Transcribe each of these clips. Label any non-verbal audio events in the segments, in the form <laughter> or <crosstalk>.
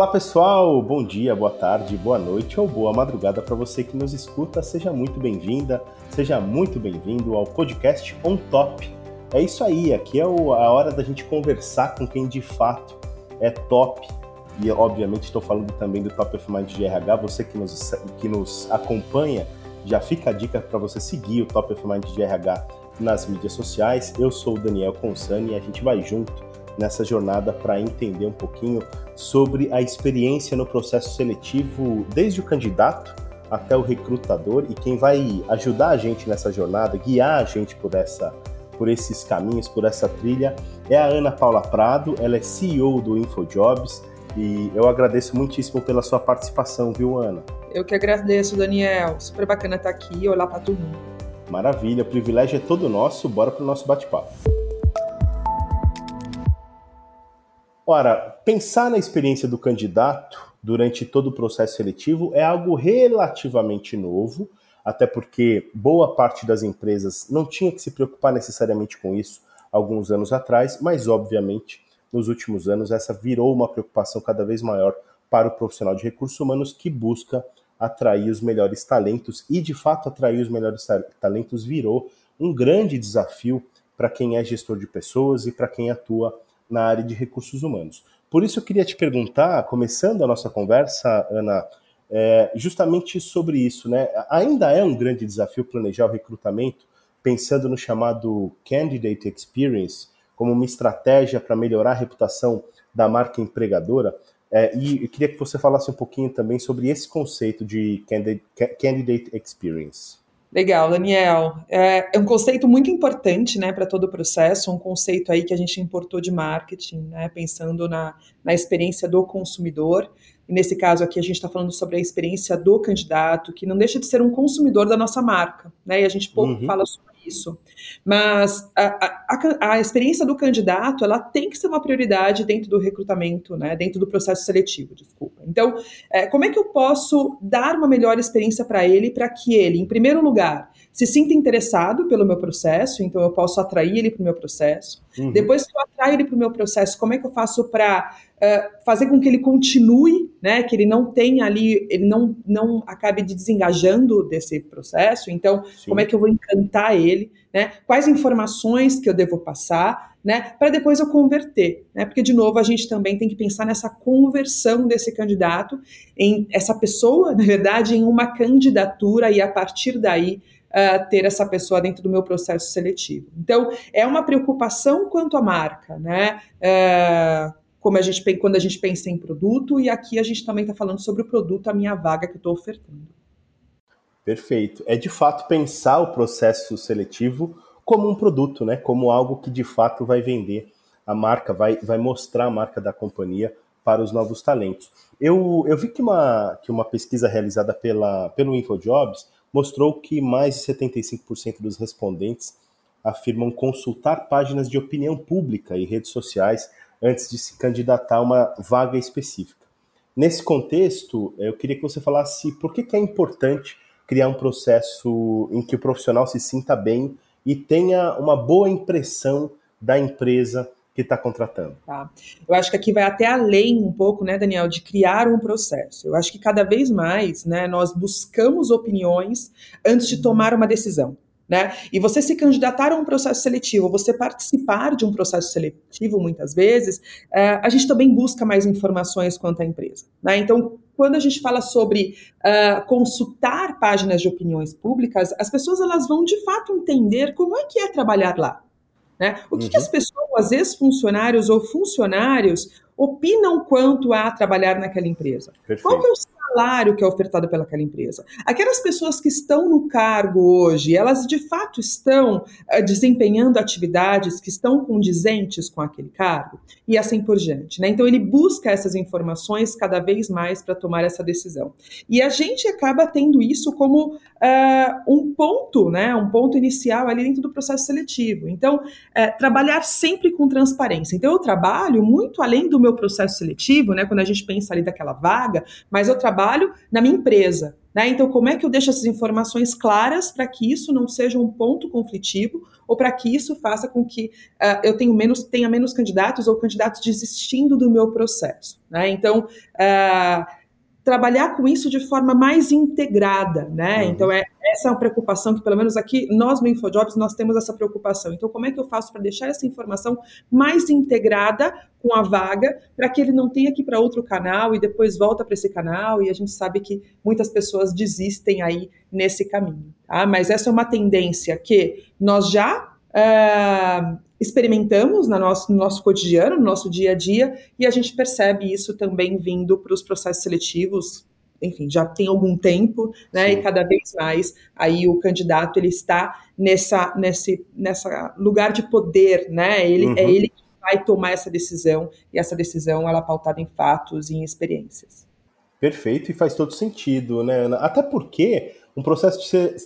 Olá pessoal, bom dia, boa tarde, boa noite ou boa madrugada para você que nos escuta. Seja muito bem-vinda, seja muito bem-vindo ao podcast On Top. É isso aí, aqui é a hora da gente conversar com quem de fato é top. E obviamente estou falando também do Top of Mind de RH. Você que nos, que nos acompanha, já fica a dica para você seguir o Top of Mind de RH nas mídias sociais. Eu sou o Daniel Consani e a gente vai junto nessa jornada para entender um pouquinho sobre a experiência no processo seletivo, desde o candidato até o recrutador e quem vai ajudar a gente nessa jornada, guiar a gente por essa por esses caminhos, por essa trilha, é a Ana Paula Prado, ela é CEO do InfoJobs e eu agradeço muitíssimo pela sua participação, viu, Ana? Eu que agradeço, Daniel. Super bacana estar aqui e olhar para todo mundo. Maravilha, o privilégio é todo nosso. Bora para o nosso bate-papo. Ora, pensar na experiência do candidato durante todo o processo seletivo é algo relativamente novo, até porque boa parte das empresas não tinha que se preocupar necessariamente com isso alguns anos atrás, mas obviamente nos últimos anos essa virou uma preocupação cada vez maior para o profissional de recursos humanos que busca atrair os melhores talentos. E de fato atrair os melhores talentos virou um grande desafio para quem é gestor de pessoas e para quem atua na área de recursos humanos. Por isso eu queria te perguntar, começando a nossa conversa, Ana, é, justamente sobre isso, né? Ainda é um grande desafio planejar o recrutamento, pensando no chamado Candidate Experience, como uma estratégia para melhorar a reputação da marca empregadora. É, e eu queria que você falasse um pouquinho também sobre esse conceito de Candidate Experience. Legal, Daniel. É, é, um conceito muito importante né, para todo o processo, um conceito aí que a gente importou de marketing, né, pensando na, na experiência do consumidor. E nesse caso aqui, a gente está falando sobre a experiência do candidato, que não deixa de ser um consumidor da nossa marca. Né, e a gente pouco uhum. fala sobre isso. Mas a, a, a, experiência do candidato, ela tem que ser uma prioridade dentro do recrutamento, né, dentro do processo seletivo, desculpa. Então, é, como é que eu posso dar uma melhor experiência para ele, para que ele, em primeiro lugar, se sinta interessado pelo meu processo, então eu posso atrair ele para o meu processo. Uhum. Depois que eu atraio ele para o meu processo, como é que eu faço para uh, fazer com que ele continue, né? Que ele não tenha ali, ele não, não acabe de desengajando desse processo. Então, Sim. como é que eu vou encantar ele, né? Quais informações que eu devo passar, né? Para depois eu converter, né? Porque de novo a gente também tem que pensar nessa conversão desse candidato em essa pessoa, <laughs> na verdade, em uma candidatura e a partir daí uh, ter essa pessoa dentro do meu processo seletivo. Então, é uma preocupação quanto à marca, né? Uh, como a gente quando a gente pensa em produto, e aqui a gente também está falando sobre o produto, a minha vaga que estou ofertando. Perfeito. É de fato pensar o processo seletivo como um produto, né? Como algo que de fato vai vender a marca, vai, vai mostrar a marca da companhia para os novos talentos. Eu, eu vi que uma, que uma pesquisa realizada pela, pelo InfoJobs mostrou que mais de 75% dos respondentes afirmam consultar páginas de opinião pública e redes sociais antes de se candidatar a uma vaga específica. Nesse contexto, eu queria que você falasse por que, que é importante criar um processo em que o profissional se sinta bem e tenha uma boa impressão da empresa que está contratando. Tá. Eu acho que aqui vai até além um pouco, né, Daniel, de criar um processo. Eu acho que cada vez mais, né, nós buscamos opiniões antes de tomar uma decisão. Né? E você se candidatar a um processo seletivo, você participar de um processo seletivo, muitas vezes, uh, a gente também busca mais informações quanto à empresa. Né? Então, quando a gente fala sobre uh, consultar páginas de opiniões públicas, as pessoas elas vão de fato entender como é que é trabalhar lá. Né? O que, uhum. que as pessoas, ex-funcionários ou funcionários, opinam quanto a trabalhar naquela empresa? Perfeito. Qual é o salário que é ofertado pelaquela empresa. Aquelas pessoas que estão no cargo hoje, elas de fato estão uh, desempenhando atividades que estão condizentes com aquele cargo e assim por diante. Né? Então ele busca essas informações cada vez mais para tomar essa decisão. E a gente acaba tendo isso como uh, um ponto, né? um ponto inicial ali dentro do processo seletivo. Então, uh, trabalhar sempre com transparência. Então eu trabalho muito além do meu processo seletivo, né? quando a gente pensa ali daquela vaga, mas eu trabalho trabalho na minha empresa. Né? Então, como é que eu deixo essas informações claras para que isso não seja um ponto conflitivo ou para que isso faça com que uh, eu tenha menos, tenha menos candidatos ou candidatos desistindo do meu processo? Né? Então, uh, trabalhar com isso de forma mais integrada, né? Uhum. Então é essa é uma preocupação que pelo menos aqui nós no InfoJobs nós temos essa preocupação. Então como é que eu faço para deixar essa informação mais integrada com a vaga para que ele não tenha que ir para outro canal e depois volta para esse canal e a gente sabe que muitas pessoas desistem aí nesse caminho, tá? Mas essa é uma tendência que nós já uh, experimentamos no nosso, no nosso cotidiano, no nosso dia a dia, e a gente percebe isso também vindo para os processos seletivos, enfim, já tem algum tempo, né? Sim. E cada vez mais aí o candidato ele está nessa nesse nessa lugar de poder, né? Ele é uhum. é ele que vai tomar essa decisão e essa decisão ela é pautada em fatos e em experiências. Perfeito e faz todo sentido, né? Até porque um processo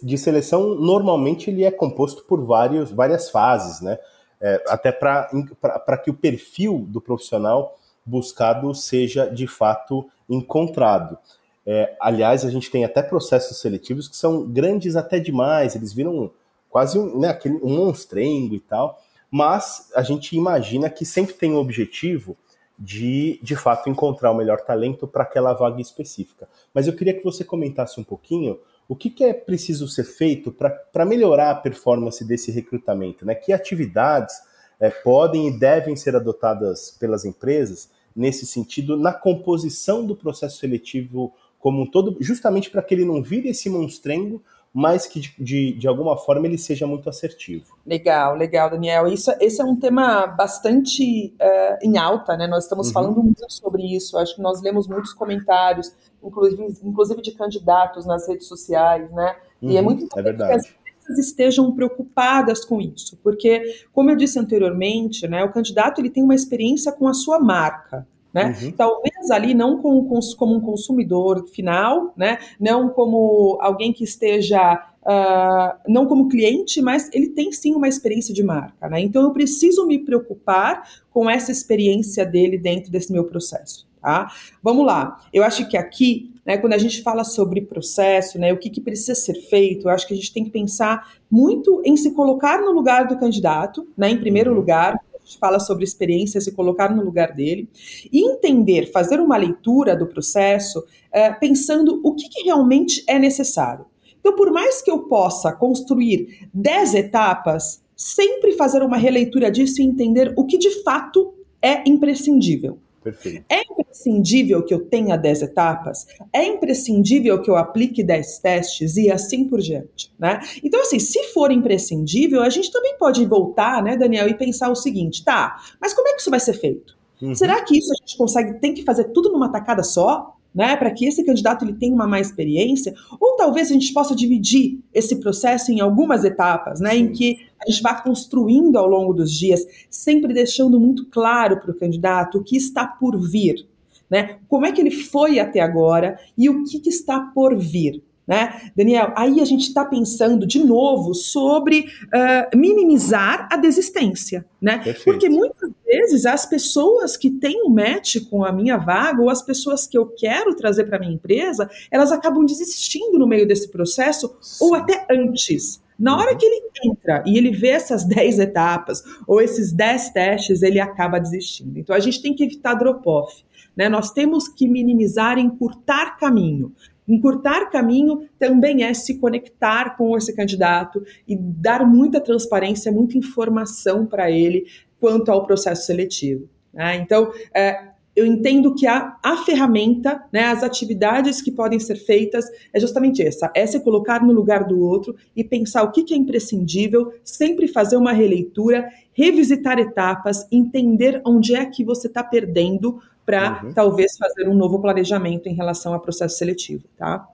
de seleção normalmente ele é composto por vários, várias fases, né? É, até para que o perfil do profissional buscado seja de fato encontrado. É, aliás, a gente tem até processos seletivos que são grandes até demais, eles viram quase um, né, aquele, um monstrengo e tal, mas a gente imagina que sempre tem o objetivo de, de fato, encontrar o melhor talento para aquela vaga específica. Mas eu queria que você comentasse um pouquinho o que, que é preciso ser feito para melhorar a performance desse recrutamento? Né? Que atividades é, podem e devem ser adotadas pelas empresas nesse sentido, na composição do processo seletivo como um todo, justamente para que ele não vire esse monstrengo, mas que de, de, de, alguma forma ele seja muito assertivo. Legal, legal, Daniel. Isso, esse é um tema bastante uh, em alta, né? Nós estamos uhum. falando muito sobre isso. Acho que nós lemos muitos comentários inclusive, inclusive de candidatos nas redes sociais, né? Uhum, e é uhum, muito é importante é que as empresas estejam preocupadas com isso, porque, como eu disse anteriormente, né, o candidato ele tem uma experiência com a sua marca, né? Uhum. Talvez ali não com, com, como um consumidor final, né? não como alguém que esteja, uh, não como cliente, mas ele tem sim uma experiência de marca. Né? Então eu preciso me preocupar com essa experiência dele dentro desse meu processo. Tá? Vamos lá. Eu acho que aqui, né, quando a gente fala sobre processo, né, o que, que precisa ser feito, eu acho que a gente tem que pensar muito em se colocar no lugar do candidato, né, em primeiro uhum. lugar, fala sobre experiência, se colocar no lugar dele, e entender, fazer uma leitura do processo, é, pensando o que, que realmente é necessário. Então, por mais que eu possa construir 10 etapas, sempre fazer uma releitura disso e entender o que de fato é imprescindível. Perfeito. É imprescindível que eu tenha 10 etapas? É imprescindível que eu aplique 10 testes e assim por diante, né? Então, assim, se for imprescindível, a gente também pode voltar, né, Daniel, e pensar o seguinte, tá, mas como é que isso vai ser feito? Uhum. Será que isso a gente consegue, tem que fazer tudo numa tacada só? Né, para que esse candidato ele tenha uma mais experiência, ou talvez a gente possa dividir esse processo em algumas etapas, né, em que a gente vai construindo ao longo dos dias, sempre deixando muito claro para o candidato o que está por vir, né? Como é que ele foi até agora e o que, que está por vir. Né? Daniel, aí a gente está pensando de novo sobre uh, minimizar a desistência, né? Porque muitas vezes as pessoas que têm um match com a minha vaga ou as pessoas que eu quero trazer para minha empresa, elas acabam desistindo no meio desse processo Sim. ou até antes. Na hora uhum. que ele entra e ele vê essas <laughs> 10 etapas ou esses 10 testes, ele acaba desistindo. Então a gente tem que evitar drop-off. Né? Nós temos que minimizar, encurtar caminho. Encurtar caminho também é se conectar com esse candidato e dar muita transparência, muita informação para ele quanto ao processo seletivo. Né? Então, é, eu entendo que a, a ferramenta, né, as atividades que podem ser feitas é justamente essa, é se colocar no lugar do outro e pensar o que, que é imprescindível, sempre fazer uma releitura, revisitar etapas, entender onde é que você está perdendo para uhum. talvez fazer um novo planejamento em relação ao processo seletivo, tá?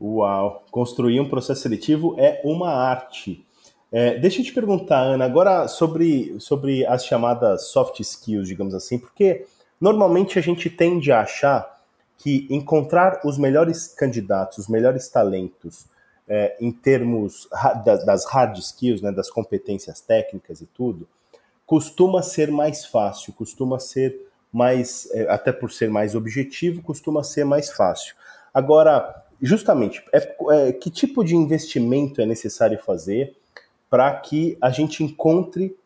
Uau! Construir um processo seletivo é uma arte. É, deixa eu te perguntar, Ana, agora sobre, sobre as chamadas soft skills, digamos assim, porque Normalmente a gente tende a achar que encontrar os melhores candidatos, os melhores talentos, é, em termos das, hard skills, né, das competências técnicas e tudo, costuma ser mais fácil, costuma ser mais, é, até por ser mais objetivo, costuma ser mais fácil. Agora, justamente, é, é, que tipo de investimento é necessário fazer para que a gente encontre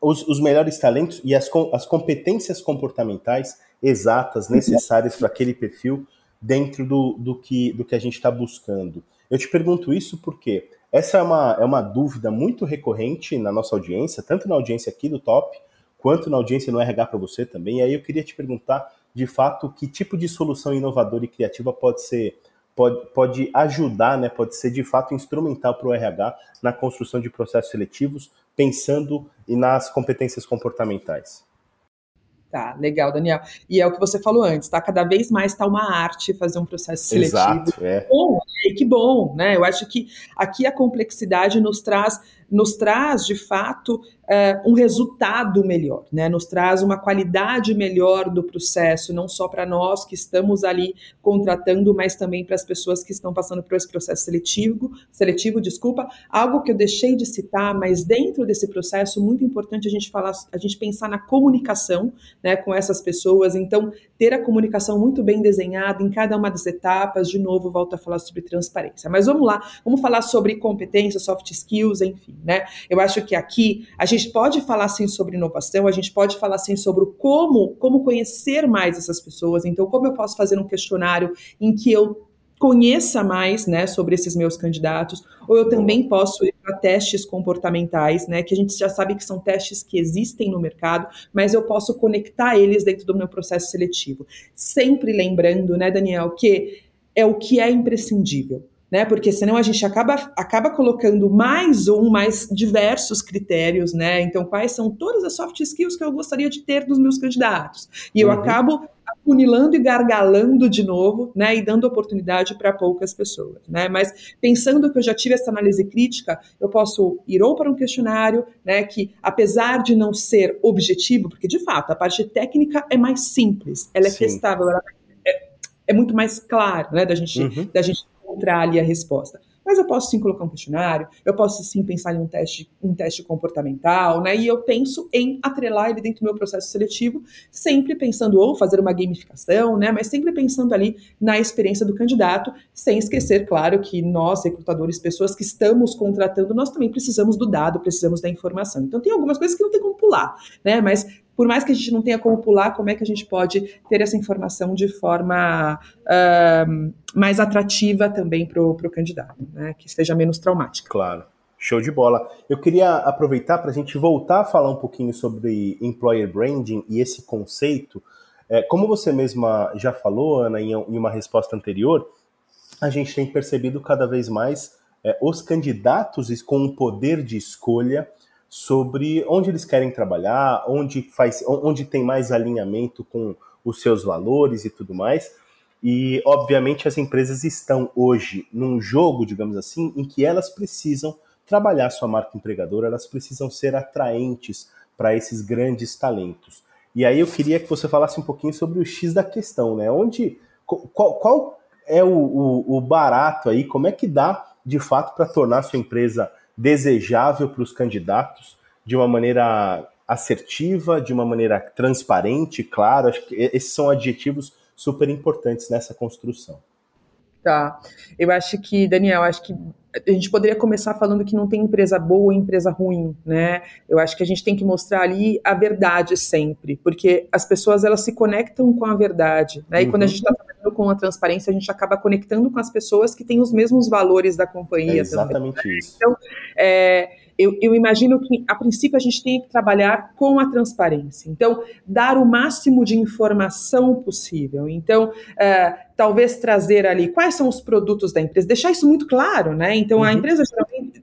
os, os melhores talentos e as, as competências comportamentais exatas, necessárias para aquele perfil dentro do, do, que, do que a gente está buscando. Eu te pergunto isso porque essa é uma, é uma dúvida muito recorrente na nossa audiência, tanto na audiência aqui do Top, quanto na audiência no RH para você também. E aí eu queria te perguntar, de fato, que tipo de solução inovadora e criativa pode ser pode, pode ajudar, né, pode ser de fato instrumental para o RH na construção de processos seletivos, pensando nas competências comportamentais. Tá, legal, Daniel. E é o que você falou antes, tá? Cada vez mais está uma arte fazer um processo seletivo. Exato, é. Bom, né? que bom, né? Eu acho que aqui a complexidade nos traz nos traz, de fato, é, um resultado melhor, né? nos traz uma qualidade melhor do processo, não só para nós que estamos ali contratando, mas também para as pessoas que estão passando por esse processo seletivo, seletivo, desculpa, algo que eu deixei de citar, mas dentro desse processo, muito importante a gente falar, a gente pensar na comunicação né, com essas pessoas, então ter a comunicação muito bem desenhada em cada uma das etapas, de novo, volto a falar sobre transparência. Mas vamos lá, vamos falar sobre competência, soft skills, enfim né? Eu acho que aqui a gente pode falar sim sobre inovação, a gente pode falar sim sobre como, como conhecer mais essas pessoas. Então, como eu posso fazer um questionário em que eu conheça mais, né, sobre esses meus candidatos, ou eu também posso ir para testes comportamentais, né, que a gente já sabe que são testes que existem no mercado, mas eu posso conectar eles dentro do meu processo seletivo. Sempre lembrando, né, Daniel, que é o que é imprescindível né? Porque senão a gente acaba, acaba colocando mais um, mais diversos critérios, né? Então, quais são todas as soft skills que eu gostaria de ter dos meus candidatos? E eu uhum. acabo afunilando e gargalando de novo, né, e dando oportunidade para poucas pessoas, né? Mas pensando que eu já tive essa análise crítica, eu posso ir ou para um questionário, né, que apesar de não ser objetivo, porque de fato a parte técnica é mais simples, ela é Sim. testável, ela é, é, muito mais claro, né, da gente, uhum. da gente encontrar ali a resposta. Mas eu posso sim colocar um questionário, eu posso sim pensar em um teste, um teste comportamental, né? E eu penso em atrelar ele dentro do meu processo seletivo, sempre pensando ou fazer uma gamificação, né? Mas sempre pensando ali na experiência do candidato, sem esquecer, claro, que nós, recrutadores, pessoas que estamos contratando, nós também precisamos do dado, precisamos da informação. Então tem algumas coisas que não tem como pular, né? Mas por mais que a gente não tenha como pular, como é que a gente pode ter essa informação de forma uh, mais atrativa também para o candidato, né? que seja menos traumática. Claro. Show de bola. Eu queria aproveitar para a gente voltar a falar um pouquinho sobre employer branding e esse conceito. É, como você mesma já falou, Ana, em, em, uma resposta anterior, a gente tem percebido cada vez mais é, os candidatos com um poder de escolha sobre onde eles querem trabalhar, onde, faz, onde tem mais alinhamento com os seus valores e tudo mais. E, obviamente, as empresas estão hoje num jogo, digamos assim, em que elas precisam trabalhar sua marca empregadora, elas precisam ser atraentes para esses grandes talentos. E aí eu queria que você falasse um pouquinho sobre o X da questão, né? Onde, qual, qual é o, o, o barato aí, como é que dá, de fato, para tornar sua empresa desejável para os candidatos de uma maneira assertiva, de uma maneira transparente, claro. Acho que esses são adjetivos super importantes nessa construção. Tá. Eu acho que, Daniel, acho que a gente poderia começar falando que não tem empresa boa e empresa ruim, né? Eu acho que a gente tem que mostrar ali a verdade sempre, porque as pessoas elas se conectam com a verdade, né? E uhum. quando a uhum. gente está trabalhando com a transparência, a gente acaba conectando com as pessoas que têm os mesmos valores da companhia. É exatamente também, isso. Então, é, eu, eu, imagino que, a princípio, a gente tem que trabalhar com a transparência. Então, dar o máximo de informação possível. Então, é, talvez trazer ali quais são os produtos da empresa, deixar isso muito claro, né? Então, uhum. a empresa geralmente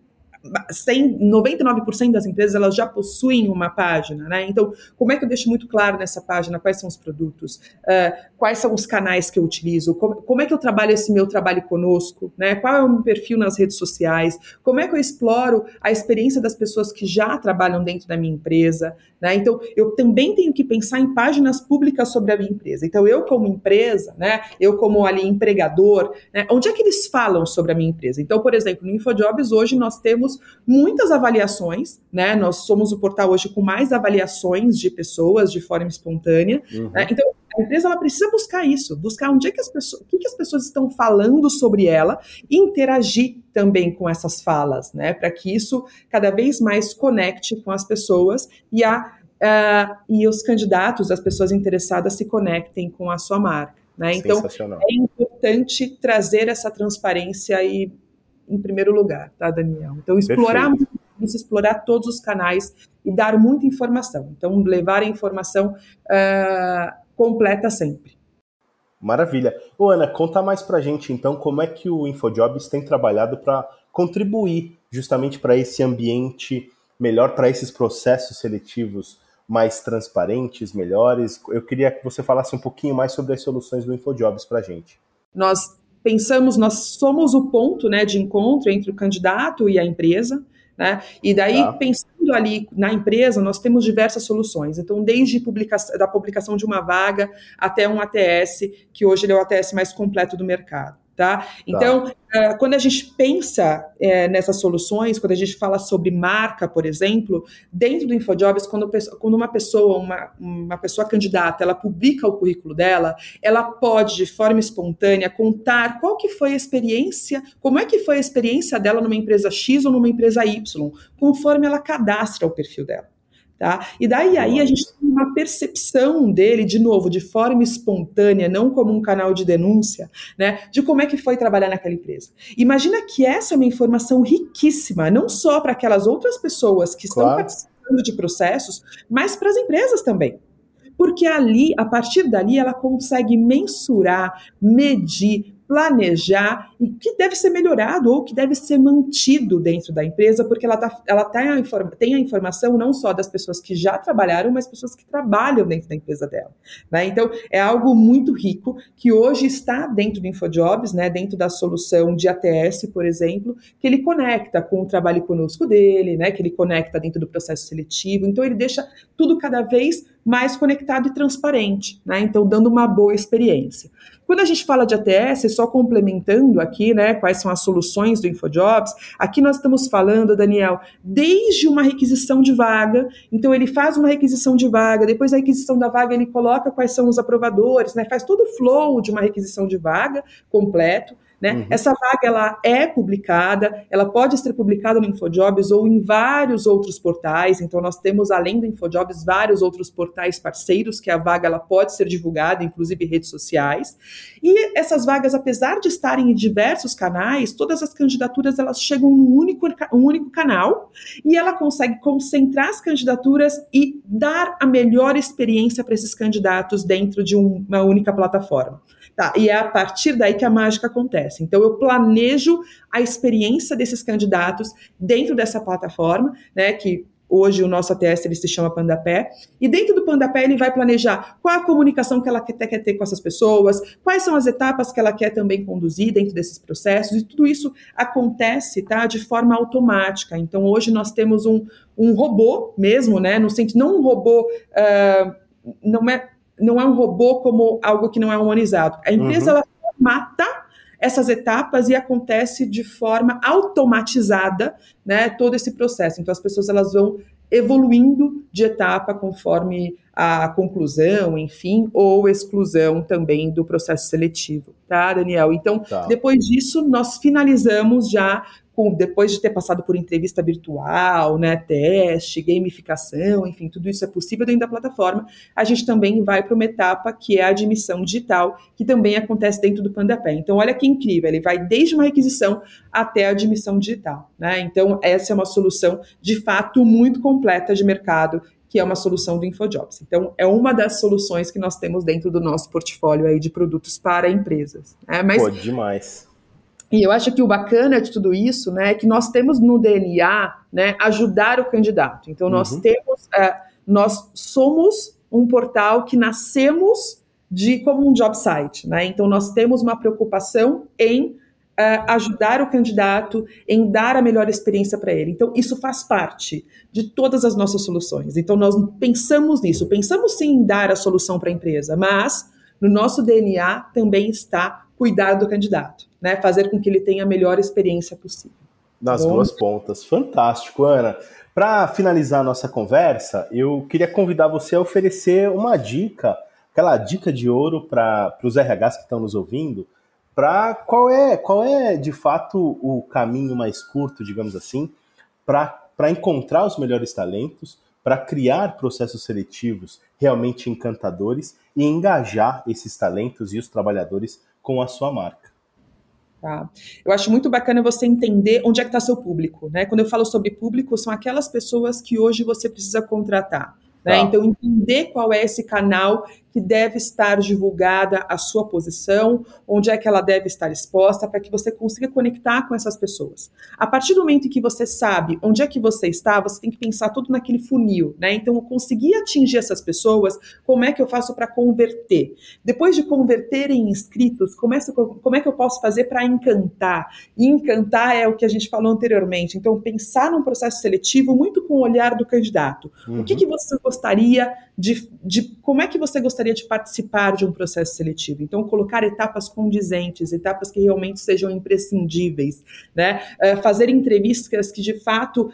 100, 99% das empresas elas já possuem uma página, né? Então, como é que eu deixo muito claro nessa página quais são os produtos, uh, quais são os canais que eu utilizo, como, como, é que eu trabalho esse meu trabalho conosco, né? Qual é o meu perfil nas redes sociais, como é que eu exploro a experiência das pessoas que já trabalham dentro da minha empresa, né? Então, eu também tenho que pensar em páginas públicas sobre a minha empresa. Então, eu como empresa, né? Eu como ali empregador, né? Onde é que eles falam sobre a minha empresa? Então, por exemplo, no InfoJobs hoje nós temos temos muitas avaliações, né? Nós somos o portal hoje com mais avaliações de pessoas de forma espontânea. Uhum. Né? Então, a empresa ela precisa buscar isso, buscar onde é que as pessoas, o que, que as pessoas estão falando sobre ela e interagir também com essas falas, né? Para que isso cada vez mais conecte com as pessoas e a uh, e os candidatos, as pessoas interessadas se conectem com a sua marca. Né? Então, é importante trazer essa transparência aí em primeiro lugar, tá, Daniel? Então, explorar isso, explorar todos os canais e dar muita informação. Então, levar a informação uh, completa sempre. Maravilha. Ô, Ana, conta mais pra gente, então, como é que o InfoJobs tem trabalhado para contribuir justamente para esse ambiente melhor, para esses processos seletivos mais transparentes, melhores. Eu queria que você falasse um pouquinho mais sobre as soluções do InfoJobs para a gente. Nós pensamos, nós somos o ponto né, de encontro entre o candidato e a empresa. Né? E daí, tá. pensando ali na empresa, nós temos diversas soluções. Então, desde publicação, da publicação de uma vaga até um ATS, que hoje é o ATS mais completo do mercado. Tá? tá. Então, tá. Uh, quando a gente pensa uh, nessas soluções, quando a gente fala sobre marca, por exemplo, dentro do InfoJobs, quando, quando uma pessoa, uma, uma pessoa candidata, ela publica o currículo dela, ela pode, de forma espontânea, contar qual que foi a experiência, como é que foi a experiência dela numa empresa X ou numa empresa Y, conforme ela cadastra o perfil dela. Tá? E daí aí a gente tem uma percepção dele, de novo, de forma espontânea, não como um canal de denúncia, né, de como é que foi trabalhar naquela empresa. Imagina que essa é uma informação riquíssima, não só para aquelas outras pessoas que estão claro. participando de processos, mas para as empresas também porque ali, a partir dali, ela consegue mensurar, medir, planejar e que deve ser melhorado ou que deve ser mantido dentro da empresa, porque ela, tá, ela tem, a tem a informação não só das pessoas que já trabalharam, mas pessoas que trabalham dentro da empresa dela. Né? Então, é algo muito rico que hoje está dentro do InfoJobs, né, dentro da solução de ATS, por exemplo, que ele conecta com o trabalho conosco dele, né, que ele conecta dentro do processo seletivo. Então, ele deixa tudo cada vez mais conectado e transparente, né? Então, dando uma boa experiência. Quando a gente fala de ATS, só complementando aqui, né, quais são as soluções do InfoJobs, aqui nós estamos falando, Daniel, desde uma requisição de vaga, então ele faz uma requisição de vaga, depois da requisição da vaga ele coloca quais são os aprovadores, né, faz todo o flow de uma requisição de vaga completo, né? Uhum. Essa vaga ela é publicada, ela pode ser publicada no InfoJobs ou em vários outros portais. Então nós temos além do InfoJobs vários outros portais parceiros que a vaga ela pode ser divulgada, inclusive redes sociais. E essas vagas, apesar de estarem em diversos canais, todas as candidaturas elas chegam num único, um único canal e ela consegue concentrar as candidaturas e dar a melhor experiência para esses candidatos dentro de uma única plataforma. Tá, e é a partir daí que a mágica acontece. Então, eu planejo a experiência desses candidatos dentro dessa plataforma, né, que Hoje o nosso ATS ele se chama Pandapé. E dentro do Pandapé ele vai planejar qual a comunicação que ela quer, quer, ter com essas pessoas, quais são as etapas que ela quer também conduzir dentro desses processos. E tudo isso acontece tá, de forma automática. Então hoje nós temos um, um robô mesmo, né? No sentido, não um robô. Uh, não é não é um robô como algo que não é humanizado. A empresa uhum. ela mata essas etapas e acontece de forma automatizada, né, todo esse processo. Então as pessoas elas vão evoluindo de etapa conforme a conclusão, enfim, ou exclusão também do processo seletivo, tá, Daniel? Então, tá. depois disso, nós finalizamos já com, depois de ter passado por entrevista virtual, né, teste, gamificação, enfim, tudo isso é possível dentro da plataforma, a gente também vai para uma etapa que é a admissão digital, que também acontece dentro do Pandapé. Então, olha que incrível, ele vai desde uma requisição até a admissão digital. Né? Então, essa é uma solução, de fato, muito completa de mercado, que é uma solução do InfoJobs. Então, é uma das soluções que nós temos dentro do nosso portfólio aí de produtos para empresas. Né? Mas, Pô, demais. E eu acho que o bacana de tudo isso, né, é que nós temos no DNA, né, ajudar o candidato. Então nós uhum. temos, uh, nós somos um portal que nascemos de como um job site, né? Então nós temos uma preocupação em uh, ajudar o candidato, em dar a melhor experiência para ele. Então isso faz parte de todas as nossas soluções. Então nós pensamos nisso, pensamos sim em dar a solução para a empresa, mas no nosso DNA também está cuidar do candidato, né? Fazer com que ele tenha a melhor experiência possível. Nas Bom. duas pontas. Fantástico, Ana. Para finalizar a nossa conversa, eu queria convidar você a oferecer uma dica, aquela dica de ouro para os RHs que estão nos ouvindo, para qual é, qual é de fato o caminho mais curto, digamos assim, para encontrar os melhores talentos, para criar processos seletivos realmente encantadores e engajar esses talentos e os trabalhadores com a sua marca. Tá? Eu acho muito bacana você entender onde é que está seu público. Né? Quando eu falo sobre público, são aquelas pessoas que hoje você precisa contratar. Né? Tá. Então, entender qual é esse canal que deve estar divulgada a sua posição, onde é que ela deve estar exposta, para que você consiga conectar com essas pessoas. A partir do momento em que você sabe onde é que você está, você tem que pensar tudo naquele funil, né? Então, eu consegui atingir essas pessoas, como é que eu faço para converter? Depois de converter em inscritos, como é, como é que eu posso fazer para encantar? E encantar é o que a gente falou anteriormente. Então, pensar num processo seletivo muito com o olhar do candidato. Uhum. O que, uhum. que você gostaria de, de como é que você gostaria de participar de um processo seletivo. Então, colocar etapas condizentes, etapas que realmente sejam imprescindíveis, né? Uh, fazer entrevistas que de fato uh,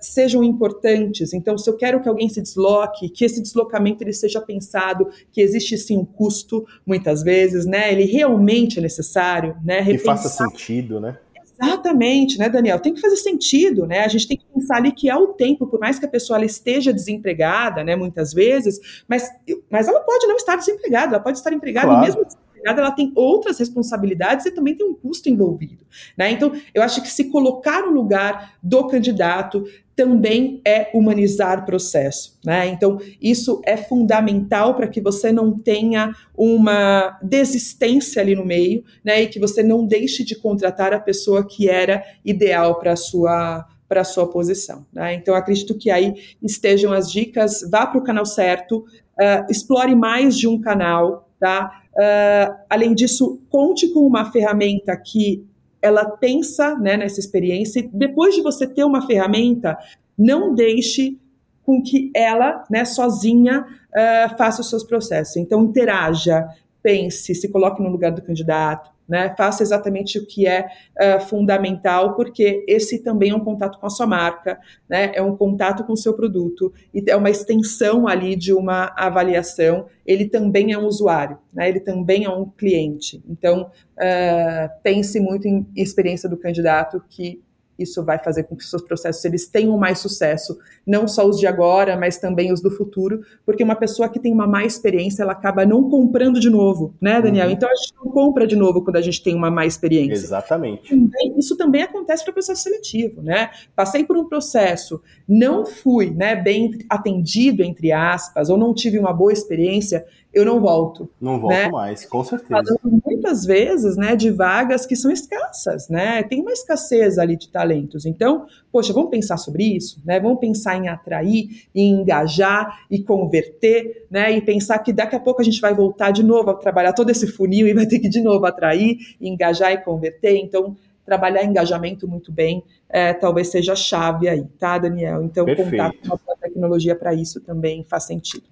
sejam importantes. Então, se eu quero que alguém se desloque, que esse deslocamento ele seja pensado, que existe sim um custo, muitas vezes, né? Ele realmente é necessário, né? Que faça sentido, né? Exatamente, né, Daniel? Tem que fazer sentido, né? A gente tem que pensar ali que é o tempo, por mais que a pessoa esteja desempregada, né, muitas vezes, mas, mas ela pode não estar desempregada, ela pode estar empregada claro. e mesmo desempregada, ela tem outras responsabilidades e também tem um custo envolvido, né? Então, eu acho que se colocar no lugar do candidato, também é humanizar processo, né? Então, isso é fundamental para que você não tenha uma desistência ali no meio, né? E que você não deixe de contratar a pessoa que era ideal para a sua para sua posição. Né? Então, acredito que aí estejam as dicas. Vá para o canal certo, uh, explore mais de um canal, tá? Uh, além disso, conte com uma ferramenta que ela pensa né, nessa experiência e depois de você ter uma ferramenta, não deixe com que ela, né, sozinha, uh, faça os seus processos. Então, interaja, pense, se coloque no lugar do candidato, né, faça exatamente o que é uh, fundamental, porque esse também é um contato com a sua marca, né, é um contato com o seu produto, e é uma extensão ali de uma avaliação. Ele também é um usuário, né, ele também é um cliente. Então, uh, pense muito em experiência do candidato, que isso vai fazer com que os seus processos eles tenham mais sucesso, não só os de agora, mas também os do futuro, porque uma pessoa que tem uma má experiência, ela acaba não comprando de novo, né, Daniel? Uhum. Então a gente não compra de novo quando a gente tem uma má experiência. Exatamente. isso também acontece para o processo seletivo, né? Passei por um processo, não fui, né, bem atendido entre aspas, ou não tive uma boa experiência, eu não volto. Não volto né? mais, com certeza. Falando muitas vezes, né, de vagas que são escassas, né? Tem uma escassez ali de talentos. Então, poxa, vamos pensar sobre isso, né? Vamos pensar em atrair, em engajar e converter, né? E pensar que daqui a pouco a gente vai voltar de novo a trabalhar todo esse funil e vai ter que de novo atrair, engajar e converter. Então, trabalhar engajamento muito bem, é, talvez seja a chave aí, tá, Daniel? Então, Perfeito. contar com uma tecnologia para isso também faz sentido.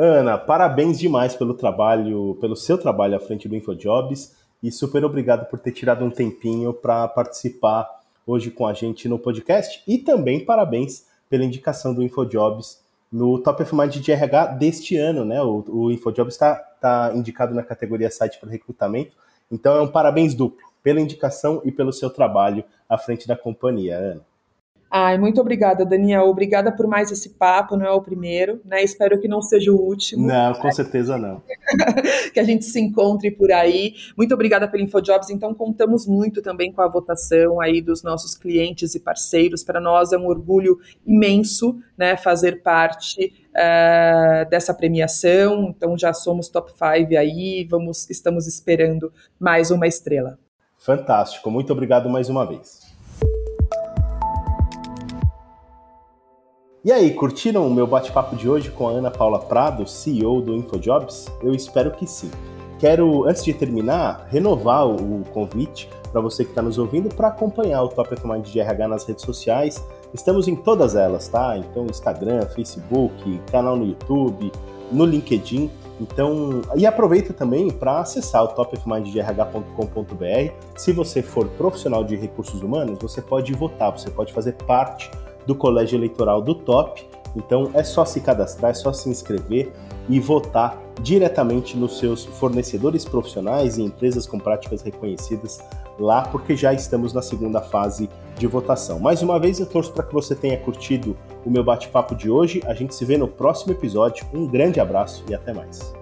Ana, parabéns demais pelo trabalho, pelo seu trabalho à frente do InfoJobs e super obrigado por ter tirado um tempinho para participar hoje com a gente no podcast e também parabéns pela indicação do InfoJobs no Top of Mind de RH deste ano, né? O, o InfoJobs está tá indicado na categoria site para recrutamento, então é um parabéns duplo pela indicação e pelo seu trabalho à frente da companhia, Ana. Ai, muito obrigada, Daniel. Obrigada por mais esse papo, não é o primeiro, né? Espero que não seja o último. Não, com certeza não. <laughs> que a gente se encontre por aí. Muito obrigada pelo InfoJobs. Então, contamos muito também com a votação aí dos nossos clientes e parceiros. Para nós é um orgulho imenso, né? Fazer parte uh, dessa premiação. Então, já somos top 5 aí. Vamos, estamos esperando mais uma estrela. Fantástico. Muito obrigado mais uma vez. E aí, curtiram o meu bate-papo de hoje com a Ana Paula Prado, CEO do InfoJobs? Eu espero que sim. Quero, antes de terminar, renovar o convite para você que está nos ouvindo para acompanhar o Top of Mind de RH nas redes sociais. Estamos em todas elas, tá? Então, Instagram, Facebook, canal no YouTube, no LinkedIn. Então, e aproveita também para acessar o topofmindrh.com.br. Se você for profissional de recursos humanos, você pode votar, você pode fazer parte do colégio eleitoral do Top. Então, é só se cadastrar, é só se inscrever e votar diretamente nos seus fornecedores profissionais e empresas com práticas reconhecidas lá, porque já estamos na segunda fase de votação. Mais uma vez, eu torço para que você tenha curtido o meu bate-papo de hoje. A gente se vê no próximo episódio. Um grande abraço e até mais.